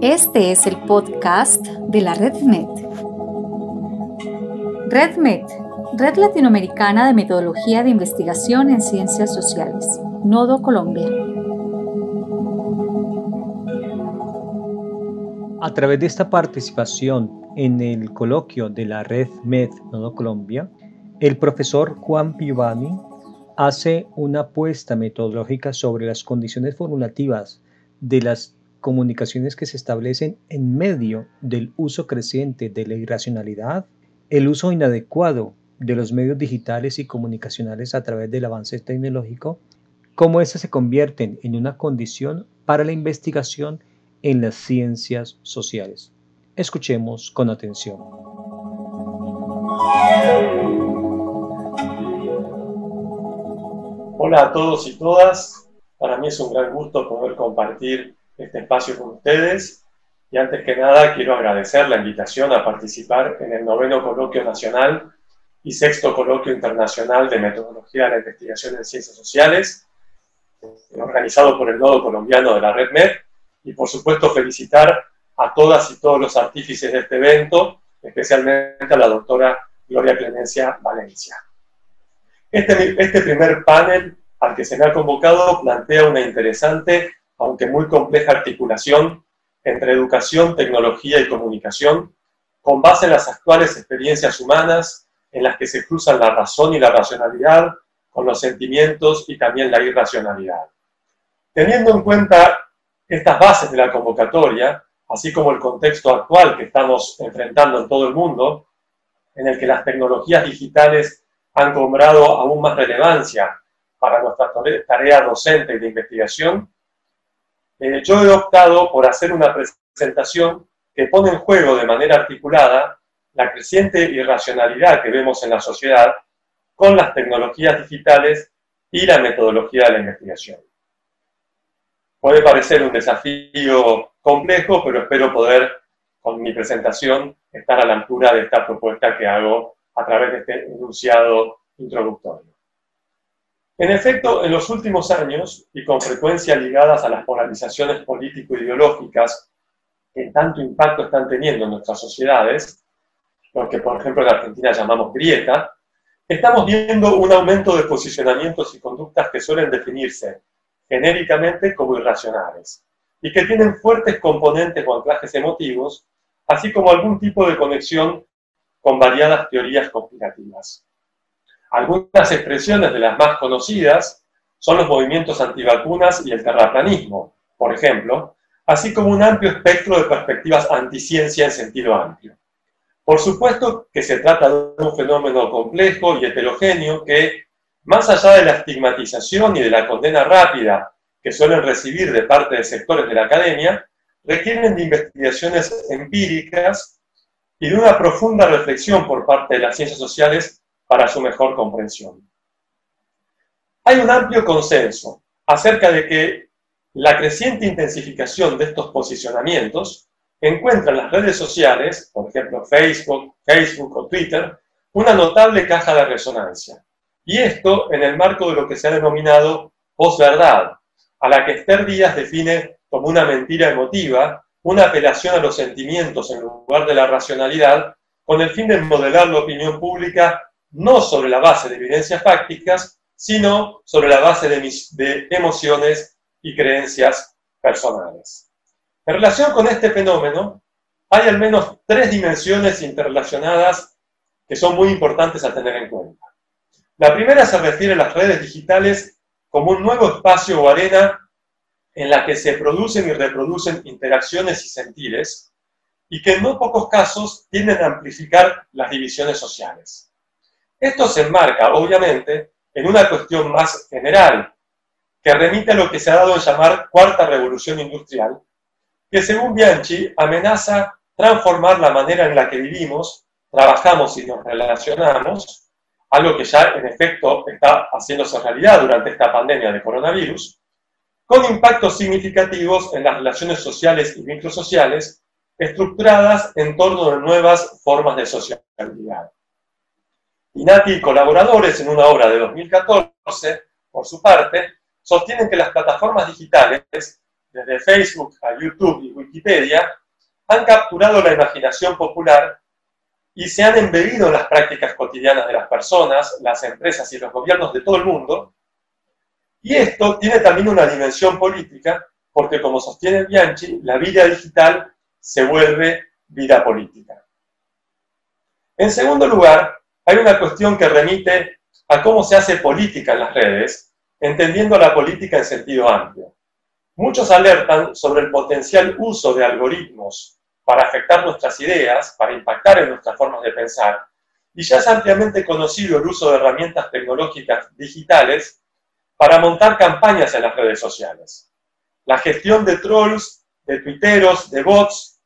Este es el podcast de la RedMed. RedMed, Red Latinoamericana de Metodología de Investigación en Ciencias Sociales, Nodo Colombia. A través de esta participación en el coloquio de la Red Med Nodo Colombia, el profesor Juan Piovani hace una apuesta metodológica sobre las condiciones formulativas de las comunicaciones que se establecen en medio del uso creciente de la irracionalidad, el uso inadecuado de los medios digitales y comunicacionales a través del avance tecnológico, cómo éstas se convierten en una condición para la investigación en las ciencias sociales. Escuchemos con atención. Hola a todos y todas. Para mí es un gran gusto poder compartir este espacio con ustedes. Y antes que nada, quiero agradecer la invitación a participar en el noveno coloquio nacional y sexto coloquio internacional de metodología de la investigación en ciencias sociales, organizado por el Nodo Colombiano de la Red MED. Y por supuesto, felicitar a todas y todos los artífices de este evento, especialmente a la doctora Gloria Clemencia Valencia. Este, este primer panel al que se me ha convocado plantea una interesante aunque muy compleja articulación entre educación, tecnología y comunicación, con base en las actuales experiencias humanas en las que se cruzan la razón y la racionalidad con los sentimientos y también la irracionalidad. Teniendo en cuenta estas bases de la convocatoria, así como el contexto actual que estamos enfrentando en todo el mundo, en el que las tecnologías digitales han cobrado aún más relevancia para nuestra tarea docente y de investigación, eh, yo he optado por hacer una presentación que pone en juego de manera articulada la creciente irracionalidad que vemos en la sociedad con las tecnologías digitales y la metodología de la investigación. Puede parecer un desafío complejo, pero espero poder, con mi presentación, estar a la altura de esta propuesta que hago a través de este enunciado introductorio. En efecto, en los últimos años, y con frecuencia ligadas a las polarizaciones político-ideológicas que tanto impacto están teniendo en nuestras sociedades, lo que por ejemplo en Argentina llamamos grieta, estamos viendo un aumento de posicionamientos y conductas que suelen definirse genéricamente como irracionales y que tienen fuertes componentes o anclajes emotivos, así como algún tipo de conexión con variadas teorías conspirativas. Algunas expresiones de las más conocidas son los movimientos antivacunas y el terraplanismo, por ejemplo, así como un amplio espectro de perspectivas anticiencia en sentido amplio. Por supuesto que se trata de un fenómeno complejo y heterogéneo que, más allá de la estigmatización y de la condena rápida que suelen recibir de parte de sectores de la academia, requieren de investigaciones empíricas y de una profunda reflexión por parte de las ciencias sociales para su mejor comprensión. Hay un amplio consenso acerca de que la creciente intensificación de estos posicionamientos encuentra en las redes sociales, por ejemplo Facebook, Facebook o Twitter, una notable caja de resonancia. Y esto en el marco de lo que se ha denominado posverdad, a la que Esther Díaz define como una mentira emotiva, una apelación a los sentimientos en lugar de la racionalidad, con el fin de modelar la opinión pública no sobre la base de evidencias fácticas, sino sobre la base de, emociones y creencias personales. En relación con este fenómeno, hay al menos tres dimensiones interrelacionadas que son muy importantes a tener en cuenta. La primera se refiere a las redes digitales como un nuevo espacio o arena en la que se producen y reproducen interacciones y sentires y que en no pocos casos tienden a amplificar las divisiones sociales. Esto se enmarca, obviamente, en una cuestión más general, que remite a lo que se ha dado en llamar cuarta revolución industrial, que según Bianchi amenaza transformar la manera en la que vivimos, trabajamos y nos relacionamos, algo que ya en efecto está haciéndose realidad durante esta pandemia de coronavirus, con impactos significativos en las relaciones sociales y microsociales estructuradas en torno a nuevas formas de sociabilidad. Inati y colaboradores en una obra de 2014, por su parte, sostienen que las plataformas digitales, desde Facebook a YouTube y Wikipedia, han capturado la imaginación popular y se han embebido en las prácticas cotidianas de las personas, las empresas y los gobiernos de todo el mundo. Y esto tiene también una dimensión política, porque como sostiene Bianchi, la vida digital se vuelve vida política. En segundo lugar, hay una cuestión que remite a cómo se hace política en las redes, entendiendo la política en sentido amplio. Muchos alertan sobre el potencial uso de algoritmos para afectar nuestras ideas, para impactar en nuestras formas de pensar, y ya es ampliamente conocido el uso de herramientas tecnológicas digitales para montar campañas en las redes sociales. La gestión de trolls, de tuiteros, de bots,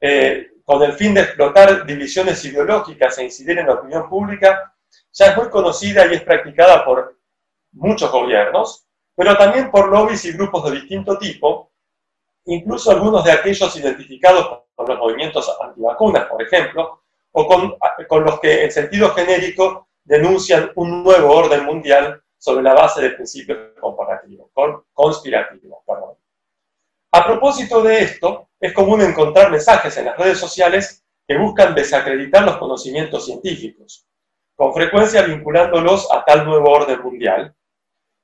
eh, con el fin de explotar divisiones ideológicas e incidir en la opinión pública, ya es muy conocida y es practicada por muchos gobiernos, pero también por lobbies y grupos de distinto tipo, incluso algunos de aquellos identificados con los movimientos antivacunas, por ejemplo, o con, con los que en sentido genérico denuncian un nuevo orden mundial sobre la base de principios comparativos, conspirativos. Perdón. A propósito de esto, es común encontrar mensajes en las redes sociales que buscan desacreditar los conocimientos científicos, con frecuencia vinculándolos a tal nuevo orden mundial.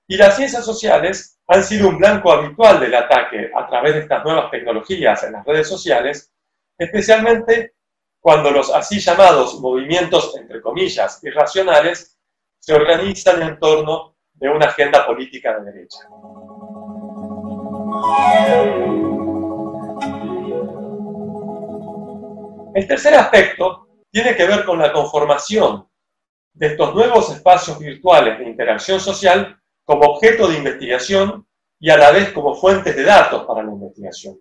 Y las ciencias sociales han sido un blanco habitual del ataque a través de estas nuevas tecnologías en las redes sociales, especialmente cuando los así llamados movimientos, entre comillas, irracionales, se organizan en torno de una agenda política de derecha. El tercer aspecto tiene que ver con la conformación de estos nuevos espacios virtuales de interacción social como objeto de investigación y a la vez como fuentes de datos para la investigación.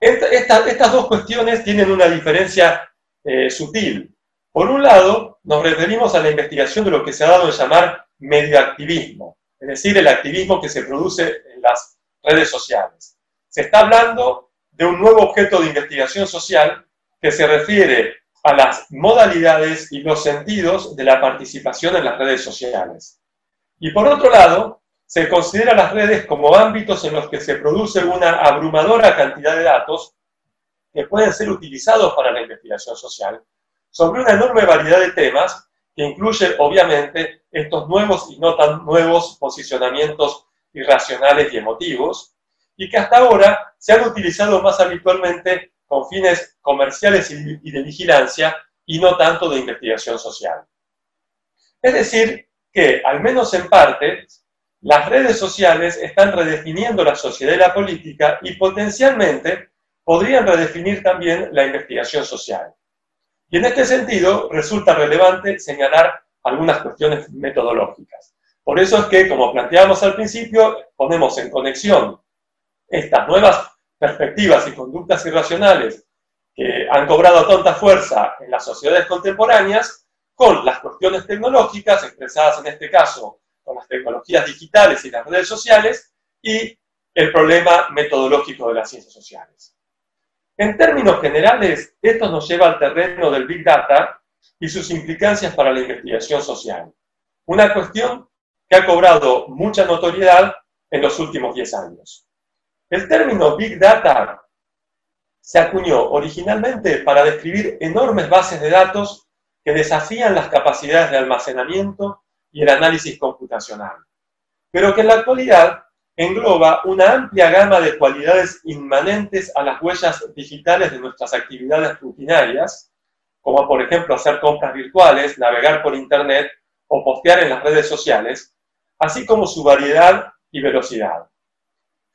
estas dos cuestiones tienen una diferencia eh, sutil. Por un lado, nos referimos a la investigación de lo que se ha dado en llamar medioactivismo, es decir, el activismo que se produce en las redes sociales. Se está hablando de un nuevo objeto de investigación social que se refiere a las modalidades y los sentidos de la participación en las redes sociales. Y por otro lado, se considera las redes como ámbitos en los que se produce una abrumadora cantidad de datos que pueden ser utilizados para la investigación social sobre una enorme variedad de temas que incluye obviamente estos nuevos y no tan nuevos posicionamientos irracionales y emotivos, y que hasta ahora se han utilizado más habitualmente con fines comerciales y de vigilancia y no tanto de investigación social. Es decir, que, al menos en parte, las redes sociales están redefiniendo la sociedad y la política y potencialmente podrían redefinir también la investigación social. Y en este sentido resulta relevante señalar algunas cuestiones metodológicas. Por eso es que, como planteamos al principio, ponemos en conexión estas nuevas perspectivas y conductas irracionales que han cobrado tanta fuerza en las sociedades contemporáneas con las cuestiones tecnológicas, expresadas en este caso con las tecnologías digitales y las redes sociales, y el problema metodológico de las ciencias sociales. En términos generales, esto nos lleva al terreno del Big Data y sus implicancias para la investigación social. Una cuestión que ha cobrado mucha notoriedad en los últimos 10 años. El término Big Data se acuñó originalmente para describir enormes bases de datos que desafían las capacidades de almacenamiento y el análisis computacional, pero que en la actualidad engloba una amplia gama de cualidades inmanentes a las huellas digitales de nuestras actividades rutinarias, como por ejemplo hacer compras virtuales, navegar por Internet o postear en las redes sociales, así como su variedad y velocidad.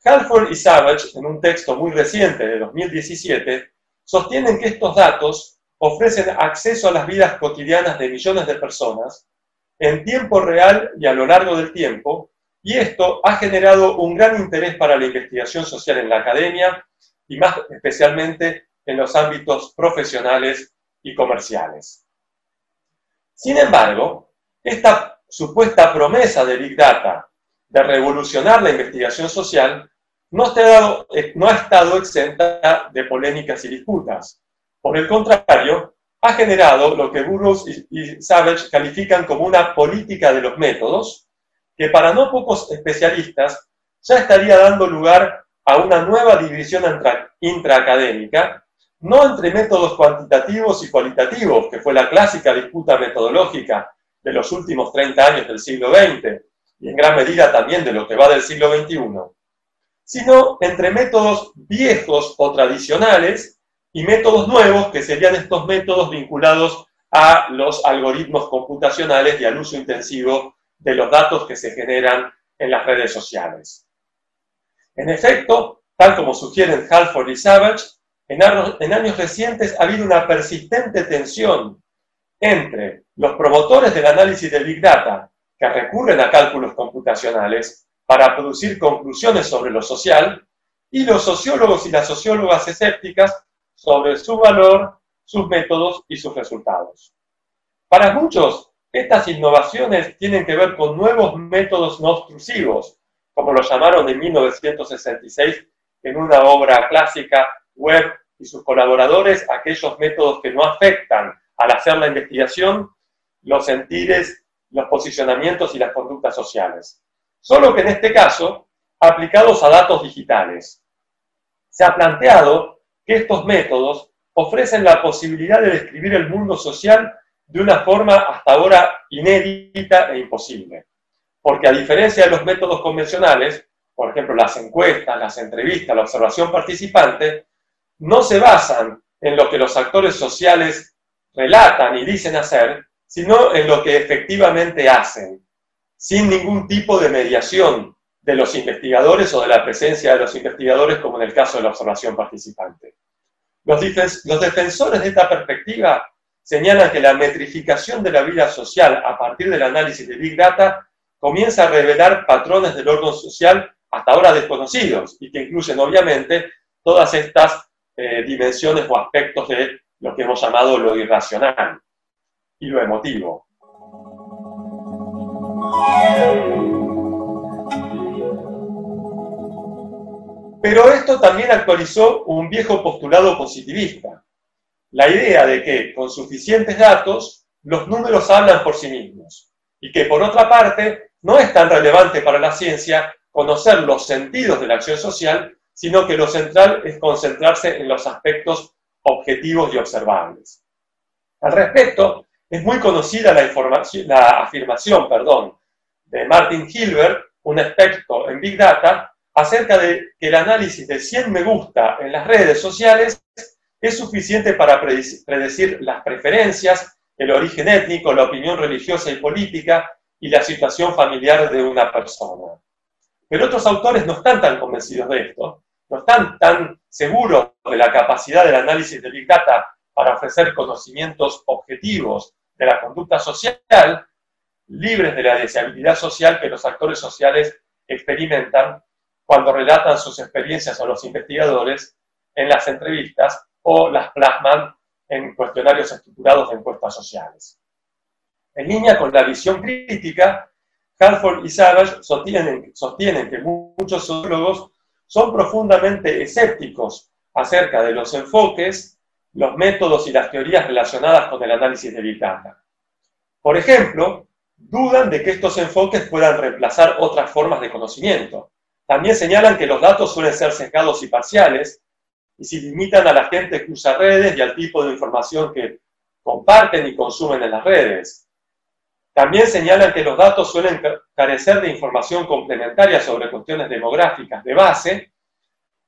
Halford y Savage, en un texto muy reciente de 2017, sostienen que estos datos ofrecen acceso a las vidas cotidianas de millones de personas en tiempo real y a lo largo del tiempo, y esto ha generado un gran interés para la investigación social en la academia y más especialmente en los ámbitos profesionales y comerciales. Sin embargo, esta supuesta promesa de Big Data de revolucionar la investigación social no, eh, ha estado exenta de polémicas y disputas. Por el contrario, ha generado lo que Burroughs y Savage califican como una política de los métodos, que para no pocos especialistas ya estaría dando lugar a una nueva división intraacadémica, no entre métodos cuantitativos y cualitativos, que fue la clásica disputa metodológica de los últimos 30 años del siglo XX, y en gran medida también de lo que va del siglo XXI, sino entre métodos viejos o tradicionales y métodos nuevos, que serían estos métodos vinculados a los algoritmos computacionales y al uso intensivo de los datos que se generan en las redes sociales. En efecto, tal como sugieren Halford y Savage, en años, recientes ha habido una persistente tensión entre los promotores del análisis de Big Data, que recurren a cálculos computacionales para producir conclusiones sobre lo social, y los sociólogos y las sociólogas escépticas sobre su valor, sus métodos y sus resultados. Para muchos, estas innovaciones tienen que ver con nuevos métodos no obtrusivos, como lo llamaron en 1966 en una obra clásica, Webb y sus colaboradores, aquellos métodos que no afectan al hacer la investigación los sentires, los posicionamientos y las conductas sociales. Solo que en este caso, aplicados a datos digitales. Se ha planteado que estos métodos ofrecen la posibilidad de describir el mundo social de una forma hasta ahora inédita e imposible. Porque a diferencia de los métodos convencionales, por ejemplo las encuestas, las entrevistas, la observación participante, no se basan en lo que los actores sociales relatan y dicen hacer, sino en lo que efectivamente hacen, sin ningún tipo de mediación de los investigadores o de la presencia de los investigadores, como en el caso de la observación participante. Los, defensores de esta perspectiva señalan que la metrificación de la vida social a partir del análisis de Big Data comienza a revelar patrones del orden social hasta ahora desconocidos y que incluyen obviamente todas estas eh, dimensiones o aspectos de lo que hemos llamado lo irracional y lo emotivo. Pero esto también actualizó un viejo postulado positivista, la idea de que con suficientes datos los números hablan por sí mismos y que por otra parte no es tan relevante para la ciencia conocer los sentidos de la acción social, sino que lo central es concentrarse en los aspectos objetivos y observables. Al respecto, es muy conocida la, afirmación perdón, de Martin Hilbert, un experto en Big Data, acerca de que el análisis de 100 me gusta en las redes sociales es suficiente para predecir las preferencias, el origen étnico, la opinión religiosa y política y la situación familiar de una persona. Pero otros autores no están tan convencidos de esto, no están tan seguros de la capacidad del análisis de Big Data para ofrecer conocimientos objetivos de la conducta social, libres de la deseabilidad social que los actores sociales experimentan cuando relatan sus experiencias a los investigadores en las entrevistas o las plasman en cuestionarios estructurados de encuestas sociales. En línea con la visión crítica, Halford y Savage sostienen, sostienen que muchos sociólogos son profundamente escépticos acerca de los enfoques, los métodos y las teorías relacionadas con el análisis de Big Data. Por ejemplo, dudan de que estos enfoques puedan reemplazar otras formas de conocimiento. También señalan que los datos suelen ser sesgados y parciales y se limitan a la gente que usa redes y al tipo de información que comparten y consumen en las redes. También señalan que los datos suelen carecer de información complementaria sobre cuestiones demográficas de base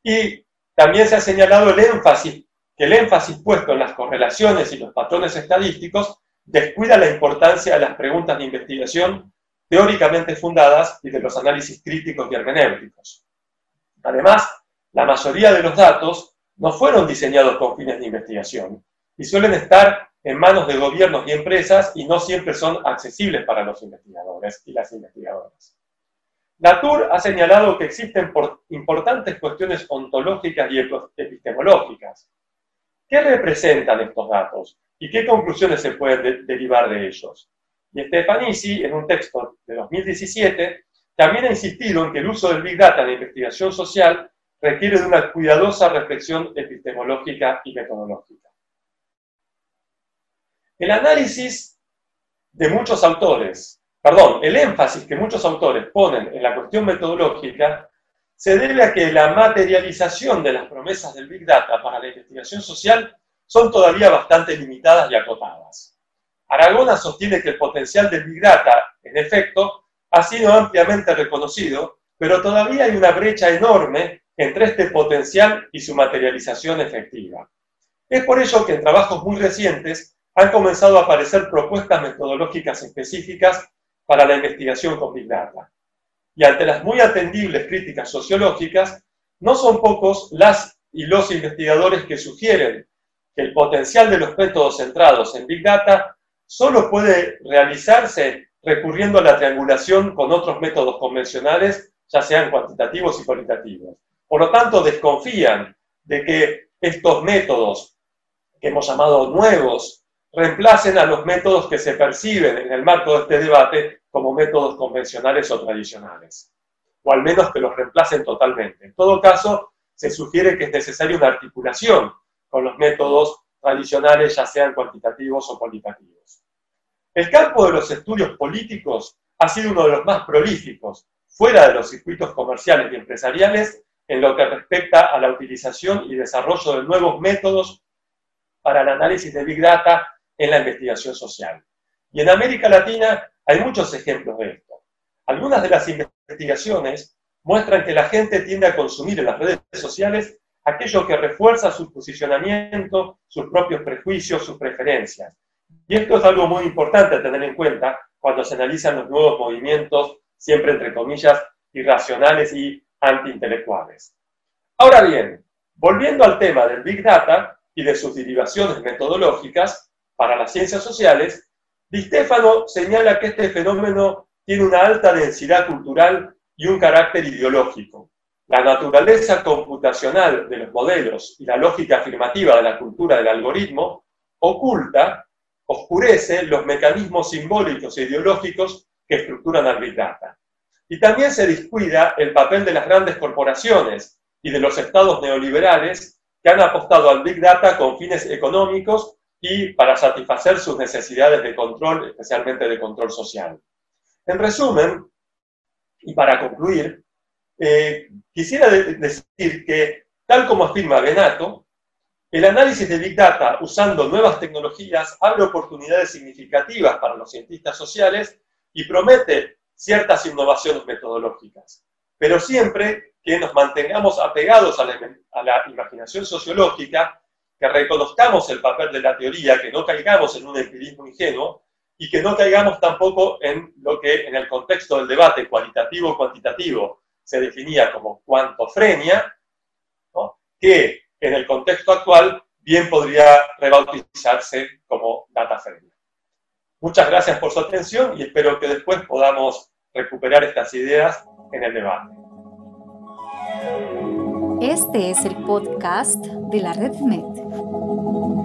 y también se ha señalado el énfasis, que el énfasis puesto en las correlaciones y los patrones estadísticos descuida la importancia de las preguntas de investigación teóricamente fundadas y de los análisis críticos y hermenéuticos. Además, la mayoría de los datos no fueron diseñados con fines de investigación y suelen estar en manos de gobiernos y empresas y no siempre son accesibles para los investigadores y las investigadoras. Latour ha señalado que existen importantes cuestiones ontológicas y epistemológicas. ¿Qué representan estos datos y qué conclusiones se pueden derivar de ellos? Y Stefanisi, en un texto de 2017, también ha insistido en que el uso del Big Data en la investigación social requiere de una cuidadosa reflexión epistemológica y metodológica. El análisis de muchos autores perdón, el énfasis que muchos autores ponen en la cuestión metodológica se debe a que la materialización de las promesas del Big Data para la investigación social son todavía bastante limitadas y acotadas. Aragona sostiene que el potencial del Big Data, en efecto, ha sido ampliamente reconocido, pero todavía hay una brecha enorme entre este potencial y su materialización efectiva. Es por ello que en trabajos muy recientes han comenzado a aparecer propuestas metodológicas específicas para la investigación con Big Data y ante las muy atendibles críticas sociológicas, no son pocos las y los investigadores que sugieren que el potencial de los métodos centrados en Big Data solo puede realizarse recurriendo a la triangulación con otros métodos convencionales, ya sean cuantitativos y cualitativos. Por lo tanto, desconfían de que estos métodos que hemos llamado nuevos reemplacen a los métodos que se perciben en el marco de este debate como métodos convencionales o tradicionales, o al menos que los reemplacen totalmente. En todo caso, se sugiere que es necesaria una articulación con los métodos tradicionales, ya sean cuantitativos o cualitativos. El campo de los estudios políticos ha sido uno de los más prolíficos, fuera de los circuitos comerciales y empresariales, en lo que respecta a la utilización y desarrollo de nuevos métodos para el análisis de Big Data en la investigación social. Y en América Latina hay muchos ejemplos de esto. Algunas de las investigaciones muestran que la gente tiende a consumir en las redes sociales aquello que refuerza su posicionamiento, sus propios prejuicios, sus preferencias. Y esto es algo muy importante a tener en cuenta cuando se analizan los nuevos movimientos, siempre entre comillas, irracionales y antiintelectuales. Ahora bien, volviendo al tema del Big Data y de sus derivaciones metodológicas para las ciencias sociales, Di Stefano señala que este fenómeno tiene una alta densidad cultural y un carácter ideológico. La naturaleza computacional de los modelos y la lógica afirmativa de la cultura del algoritmo oculta, oscurece los mecanismos simbólicos e ideológicos que estructuran al Big Data. Y también se descuida el papel de las grandes corporaciones y de los estados neoliberales que han apostado al Big Data con fines económicos y para satisfacer sus necesidades de control, especialmente de control social. En resumen, y para concluir, eh, quisiera decir que, tal como afirma Benato, el análisis de Big Data usando nuevas tecnologías abre oportunidades significativas para los cientistas sociales y promete ciertas innovaciones metodológicas, pero siempre que nos mantengamos apegados a la, imaginación sociológica que reconozcamos el papel de la teoría, que no caigamos en un empirismo ingenuo y que no caigamos tampoco en lo que en el contexto del debate cualitativo-cuantitativo se definía como cuantofrenia, que en el contexto actual bien podría rebautizarse como datafrenia. Muchas gracias por su atención y espero que después podamos recuperar estas ideas en el debate. Este es el podcast de la Red Med.